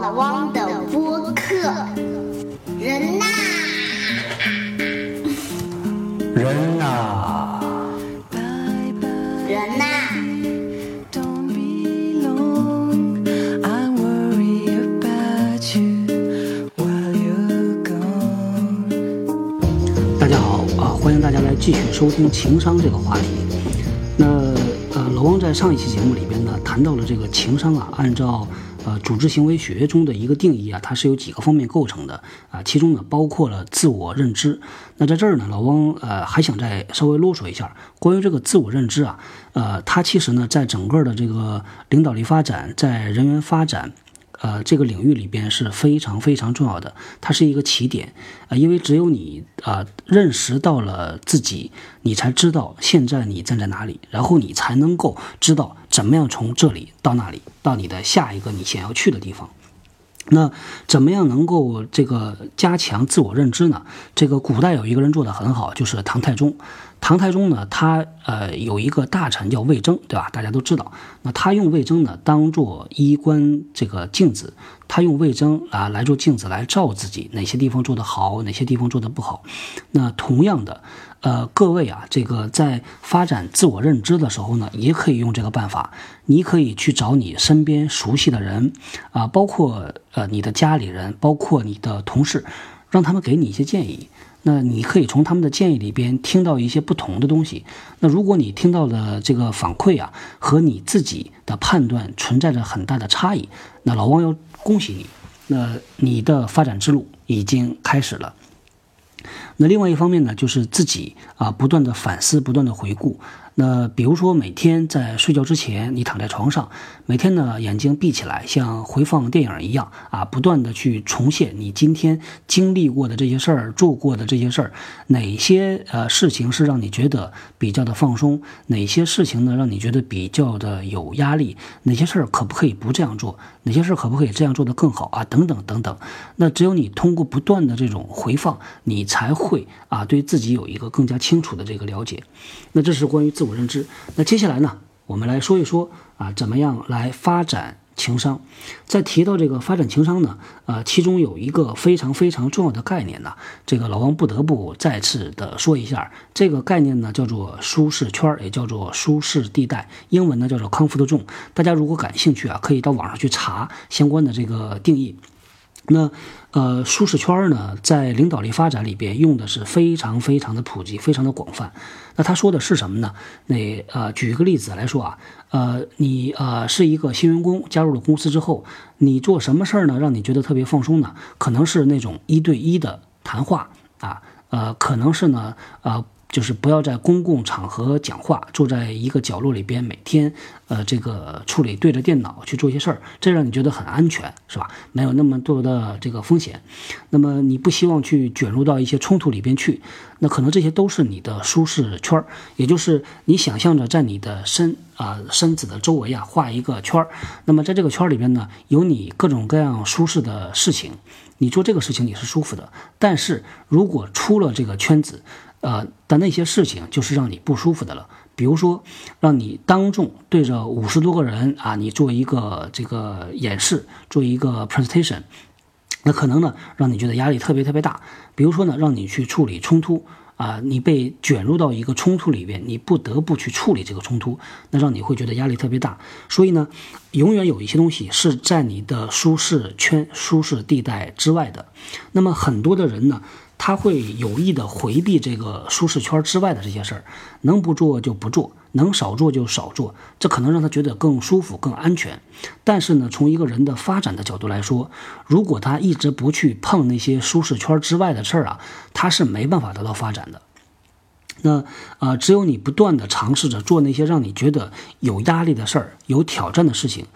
老汪的播客，人呐，人呐，人呐.大家好啊！欢迎大家来继续收听情商这个话题。那呃，老汪在上一期节目里边呢，谈到了这个情商啊，按照呃组织行为学中的一个定义啊，它是由几个方面构成的啊，其中呢包括了自我认知。那在这儿呢，老汪呃还想再稍微啰嗦一下关于这个自我认知啊，呃，它其实呢在整个的这个领导力发展，在人员发展。呃，这个领域里边是非常非常重要的，它是一个起点啊、呃因为只有你啊、呃认识到了自己，你才知道现在你站在哪里，然后你才能够知道怎么样从这里到那里，到你的下一个你想要去的地方。那怎么样能够这个加强自我认知呢？这个古代有一个人做的很好，就是唐太宗。唐太宗呢，他呃有一个大臣叫魏征，对吧？大家都知道。那他用魏征呢当做衣冠这个镜子，他用魏征啊来做镜子来照自己，哪些地方做得好，哪些地方做得不好。那同样的，呃，各位啊，这个在发展自我认知的时候呢，也可以用这个办法。你可以去找你身边熟悉的人，啊，包括呃你的家里人，包括你的同事，让他们给你一些建议。那你可以从他们的建议里边听到一些不同的东西。那如果你听到的这个反馈啊，和你自己的判断存在着很大的差异，那老汪要恭喜你，那你的发展之路已经开始了。那另外一方面呢，就是自己啊不断的反思，不断的回顾。那比如说每天在睡觉之前，你躺在床上，每天呢眼睛闭起来，像回放电影一样啊，不断的去重现你今天经历过的这些事儿，做过的这些事儿，哪些呃事情是让你觉得比较的放松，哪些事情呢让你觉得比较的有压力，哪些事儿可不可以不这样做，哪些事儿可不可以这样做得更好啊，等等等等。那只有你通过不断的这种回放，你才会啊对自己有一个更加清楚的这个了解。那这是关于自自我认知。那接下来呢，我们来说一说啊，怎么样来发展情商。在提到这个发展情商呢，呃，其中有一个非常非常重要的概念呢，这个老王不得不再次的说一下。这个概念呢叫做舒适圈，也叫做舒适地带，英文呢叫做 comfort zone。大家如果感兴趣啊，可以到网上去查相关的这个定义。那呃，舒适圈呢，在领导力发展里边用的是非常非常的普及，非常的广泛。那他说的是什么呢？那呃，举一个例子来说啊，呃，你呃是一个新员工，加入了公司之后，你做什么事儿呢，让你觉得特别放松呢？可能是那种一对一的谈话啊，呃，可能是呢，呃。就是不要在公共场合讲话，坐在一个角落里边，每天，呃，这个处理对着电脑去做一些事儿，这让你觉得很安全，是吧？没有那么多的这个风险。那么你不希望去卷入到一些冲突里边去，那可能这些都是你的舒适圈儿，也就是你想象着在你的身啊、身子的周围啊画一个圈儿，那么在这个圈儿里边呢，有你各种各样舒适的事情，你做这个事情你是舒服的，但是如果出了这个圈子，呃的那些事情就是让你不舒服的了，比如说让你当众对着五十多个人啊，你做一个这个演示，做一个 presentation，那可能呢让你觉得压力特别特别大。比如说呢，让你去处理冲突啊，你被卷入到一个冲突里边，你不得不去处理这个冲突，那让你会觉得压力特别大。所以呢，永远有一些东西是在你的舒适圈、舒适地带之外的。那么很多的人呢。他会有意的回避这个舒适圈之外的这些事儿，能不做就不做，能少做就少做，这可能让他觉得更舒服、更安全。但是呢，从一个人的发展的角度来说，如果他一直不去碰那些舒适圈之外的事儿啊，他是没办法得到发展的。那啊、呃，只有你不断的尝试着做那些让你觉得有压力的事儿、有挑战的事情。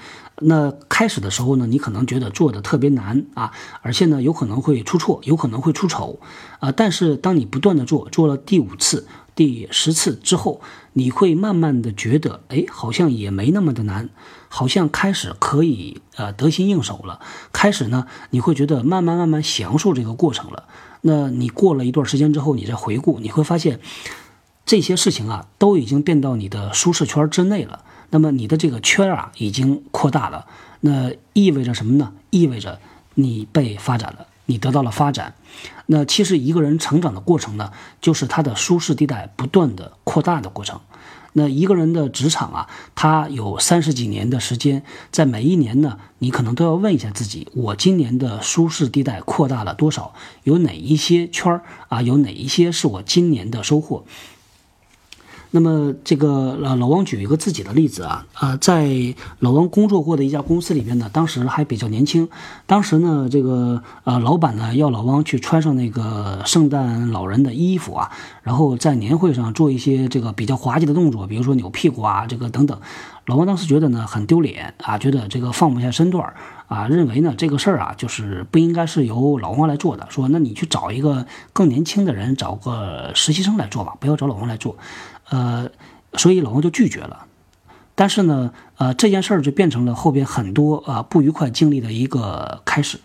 那开始的时候呢，你可能觉得做的特别难啊，而且呢，有可能会出错，有可能会出丑啊。但是当你不断的做，做了第五次、第十次之后，你会慢慢的觉得，哎，好像也没那么的难，好像开始可以呃得心应手了。开始呢，你会觉得慢慢慢慢享受这个过程了。那你过了一段时间之后，你再回顾，你会发现这些事情啊，都已经变到你的舒适圈之内了。那么你的这个圈啊已经扩大了，那意味着什么呢？意味着你被发展了，你得到了发展。那其实一个人成长的过程呢，就是他的舒适地带不断的扩大的过程。那一个人的职场啊，他有三十几年的时间，在每一年呢，你可能都要问一下自己：我今年的舒适地带扩大了多少？有哪一些圈儿啊？有哪一些是我今年的收获？那么这个呃，老王举一个自己的例子啊，呃，在老王工作过的一家公司里边呢，当时还比较年轻，当时呢，这个呃，老板呢要老王去穿上那个圣诞老人的衣服啊，然后在年会上做一些这个比较滑稽的动作，比如说扭屁股啊，这个等等。老王当时觉得呢很丢脸啊，觉得这个放不下身段啊，认为呢这个事儿啊就是不应该是由老王来做的，说那你去找一个更年轻的人，找个实习生来做吧，不要找老王来做。呃，所以老王就拒绝了。但是呢，呃，这件事儿就变成了后边很多啊不愉快经历的一个开始。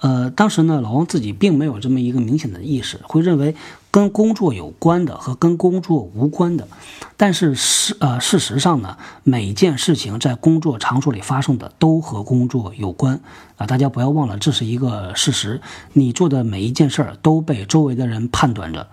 呃，当时呢，老王自己并没有这么一个明显的意识，会认为跟工作有关的和跟工作无关的。但是事呃，事实上呢，每件事情在工作场所里发生的都和工作有关啊！大家不要忘了，这是一个事实。你做的每一件事儿都被周围的人判断着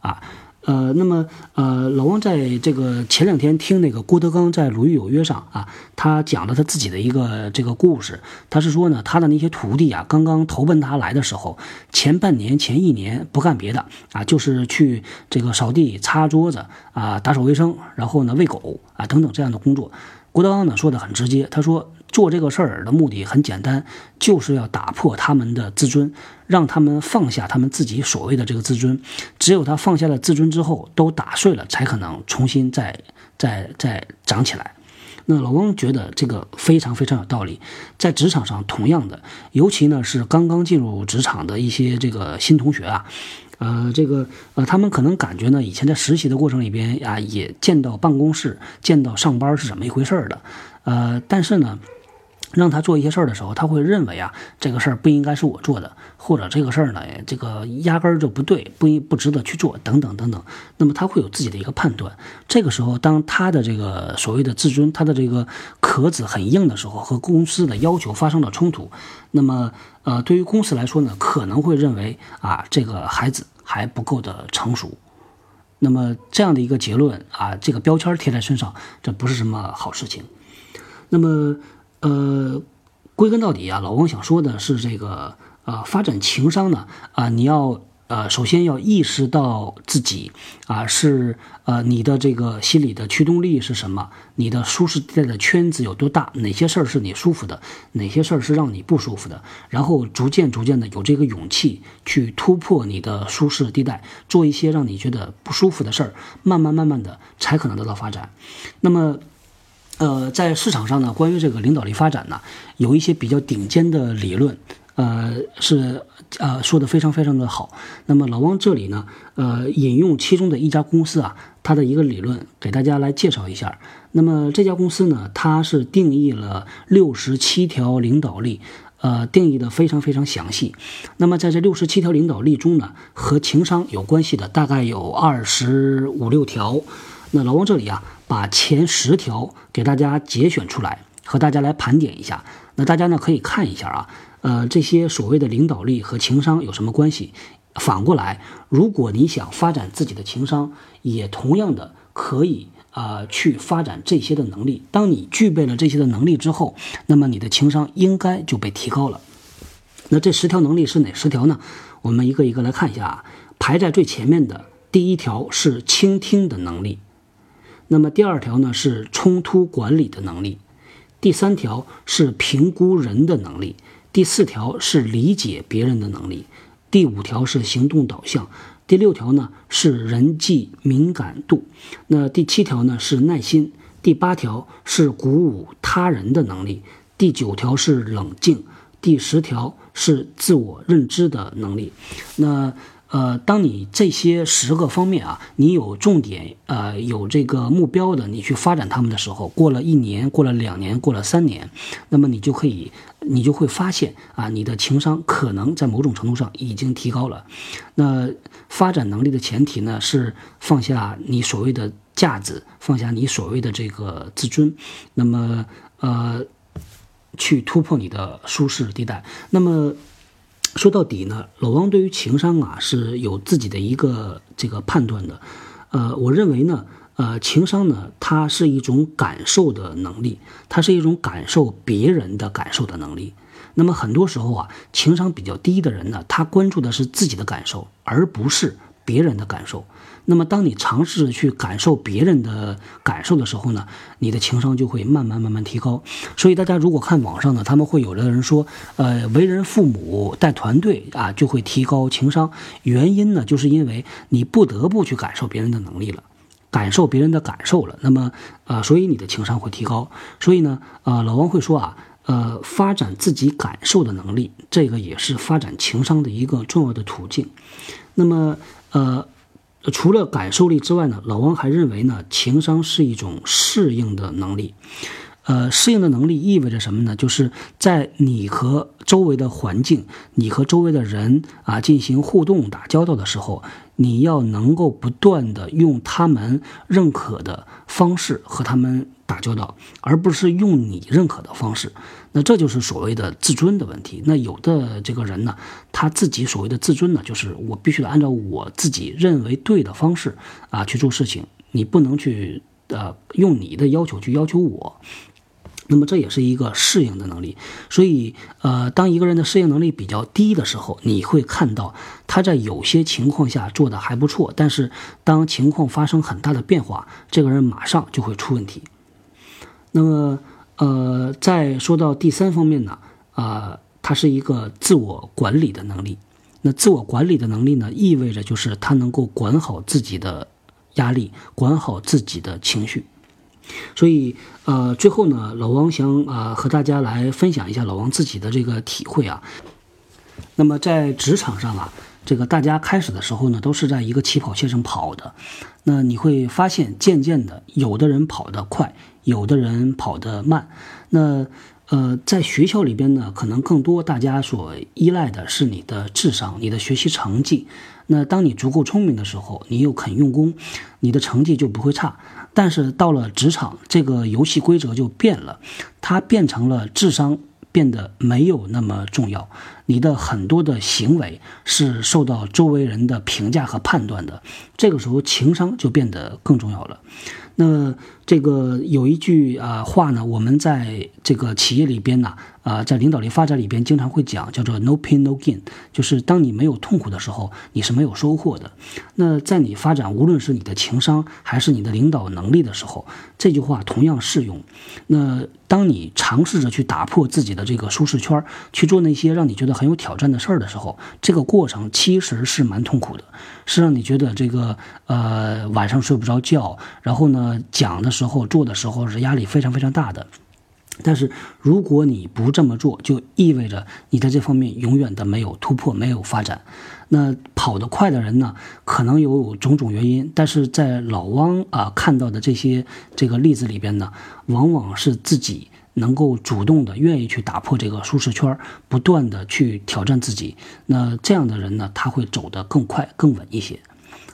啊。呃，那么呃，老王在这个前两天听那个郭德纲在《鲁豫有约》上啊，他讲了他自己的一个这个故事。他是说呢，他的那些徒弟啊，刚刚投奔他来的时候，前半年、前一年不干别的啊，就是去这个扫地、擦桌子啊、打扫卫生，然后呢喂狗啊等等这样的工作。郭德纲呢说的很直接，他说做这个事儿的目的很简单，就是要打破他们的自尊，让他们放下他们自己所谓的这个自尊。只有他放下了自尊之后，都打碎了，才可能重新再再再长起来。那老汪觉得这个非常非常有道理，在职场上同样的，尤其呢是刚刚进入职场的一些这个新同学啊。呃，这个呃，他们可能感觉呢，以前在实习的过程里边啊，也见到办公室、见到上班是怎么一回事儿的，呃，但是呢，让他做一些事儿的时候，他会认为啊，这个事儿不应该是我做的，或者这个事儿呢，这个压根儿就不对，不应不值得去做，等等等等。那么他会有自己的一个判断。这个时候，当他的这个所谓的自尊，他的这个壳子很硬的时候，和公司的要求发生了冲突，那么呃，对于公司来说呢，可能会认为啊，这个孩子。还不够的成熟，那么这样的一个结论啊，这个标签贴在身上，这不是什么好事情。那么，呃，归根到底啊，老王想说的是这个呃，发展情商呢啊，你要。呃，首先要意识到自己啊是呃你的这个心理的驱动力是什么，你的舒适地带的圈子有多大，哪些事儿是你舒服的，哪些事儿是让你不舒服的，然后逐渐逐渐的有这个勇气去突破你的舒适地带，做一些让你觉得不舒服的事儿，慢慢慢慢的才可能得到发展。那么，呃，在市场上呢，关于这个领导力发展呢，有一些比较顶尖的理论。呃，是呃说的非常非常的好。那么老汪这里呢，呃，引用其中的一家公司啊，它的一个理论给大家来介绍一下。那么这家公司呢，它是定义了六十七条领导力，呃，定义的非常非常详细。那么在这六十七条领导力中呢，和情商有关系的大概有二十五六条。那老汪这里啊，把前十条给大家节选出来，和大家来盘点一下。那大家呢可以看一下啊。呃，这些所谓的领导力和情商有什么关系？反过来，如果你想发展自己的情商，也同样的可以啊去发展这些的能力。当你具备了这些的能力之后，那么你的情商应该就被提高了。那这十条能力是哪十条呢？我们一个一个来看一下啊。排在最前面的第一条是倾听的能力，那么第二条呢是冲突管理的能力，第三条是评估人的能力。第四条是理解别人的能力，第五条是行动导向，第六条呢是人际敏感度，那第七条呢是耐心，第八条是鼓舞他人的能力，第九条是冷静，第十条是自我认知的能力，那。呃，当你这些十个方面啊，你有重点，呃，有这个目标的，你去发展他们的时候，过了一年，过了两年，过了三年，那么你就可以，你就会发现啊，你的情商可能在某种程度上已经提高了。那发展能力的前提呢，是放下你所谓的架子，放下你所谓的这个自尊，那么呃，去突破你的舒适地带。那么说到底呢，老汪对于情商啊是有自己的一个这个判断的。呃，我认为呢，呃，情商呢，它是一种感受的能力，它是一种感受别人的感受的能力。那么很多时候啊，情商比较低的人呢，他关注的是自己的感受，而不是别人的感受。那么当你尝试去感受别人的感受的时候呢，你的情商就会慢慢慢慢提高。所以大家如果看网上呢，他们会有的人说，呃，为人父母带团队啊，就会提高情商。原因呢，就是因为你不得不去感受别人的能力了，感受别人的感受了。那么呃，所以你的情商会提高。所以呢，呃，老王会说啊。呃，发展自己感受的能力，这个也是发展情商的一个重要的途径。那么，呃，除了感受力之外呢，老王还认为呢，情商是一种适应的能力。呃，适应的能力意味着什么呢？就是在你和周围的环境、你和周围的人啊进行互动、打交道的时候，你要能够不断的用他们认可的方式和他们打交道，而不是用你认可的方式。那这就是所谓的自尊的问题。那有的这个人呢，他自己所谓的自尊呢，就是我必须得按照我自己认为对的方式啊去做事情，你不能去呃用你的要求去要求我。那么这也是一个适应的能力，所以，呃，当一个人的适应能力比较低的时候，你会看到他在有些情况下做的还不错，但是当情况发生很大的变化，这个人马上就会出问题。那么，呃，再说到第三方面呢，啊，它是一个自我管理的能力。那自我管理的能力呢，意味着就是他能够管好自己的压力，管好自己的情绪。所以，呃，最后呢，老王想啊和大家来分享一下老王自己的这个体会啊。那么在职场上啊，这个大家开始的时候呢，都是在一个起跑线上跑的。那你会发现，渐渐的，有的人跑得快，有的人跑得慢。那呃，在学校里边呢，可能更多大家所依赖的是你的智商、你的学习成绩。那当你足够聪明的时候，你又肯用功，你的成绩就不会差。但是到了职场，这个游戏规则就变了，它变成了智商变得没有那么重要，你的很多的行为是受到周围人的评价和判断的，这个时候情商就变得更重要了。那这个有一句啊话呢，我们在这个企业里边呢，啊，在领导力发展里边经常会讲，叫做 “no pain no gain”，就是当你没有痛苦的时候，你是没有收获的。那在你发展，无论是你的情商还是你的领导能力的时候，这句话同样适用。那当你尝试着去打破自己的这个舒适圈，去做那些让你觉得很有挑战的事儿的时候，这个过程其实是蛮痛苦的，是让你觉得这个呃晚上睡不着觉，然后呢讲的时候、做的时候是压力非常非常大的。但是如果你不这么做，就意味着你在这方面永远的没有突破、没有发展。那跑得快的人呢，可能有种种原因，但是在老汪啊看到的这些这个例子里边呢，往往是自己能够主动的、愿意去打破这个舒适圈，不断的去挑战自己。那这样的人呢，他会走得更快、更稳一些。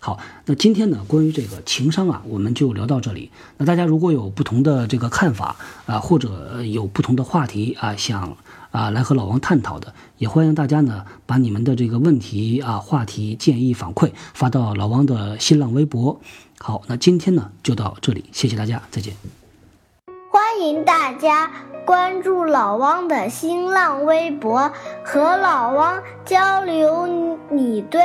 好，那今天呢，关于这个情商啊，我们就聊到这里。那大家如果有不同的这个看法啊，或者有不同的话题啊，想啊来和老王探讨的，也欢迎大家呢把你们的这个问题啊、话题、建议、反馈发到老王的新浪微博。好，那今天呢就到这里，谢谢大家，再见。欢迎大家关注老汪的新浪微博，和老汪交流你对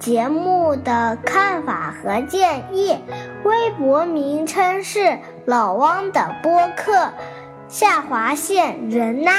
节目的看法和建议。微博名称是老汪的播客，下划线人呐。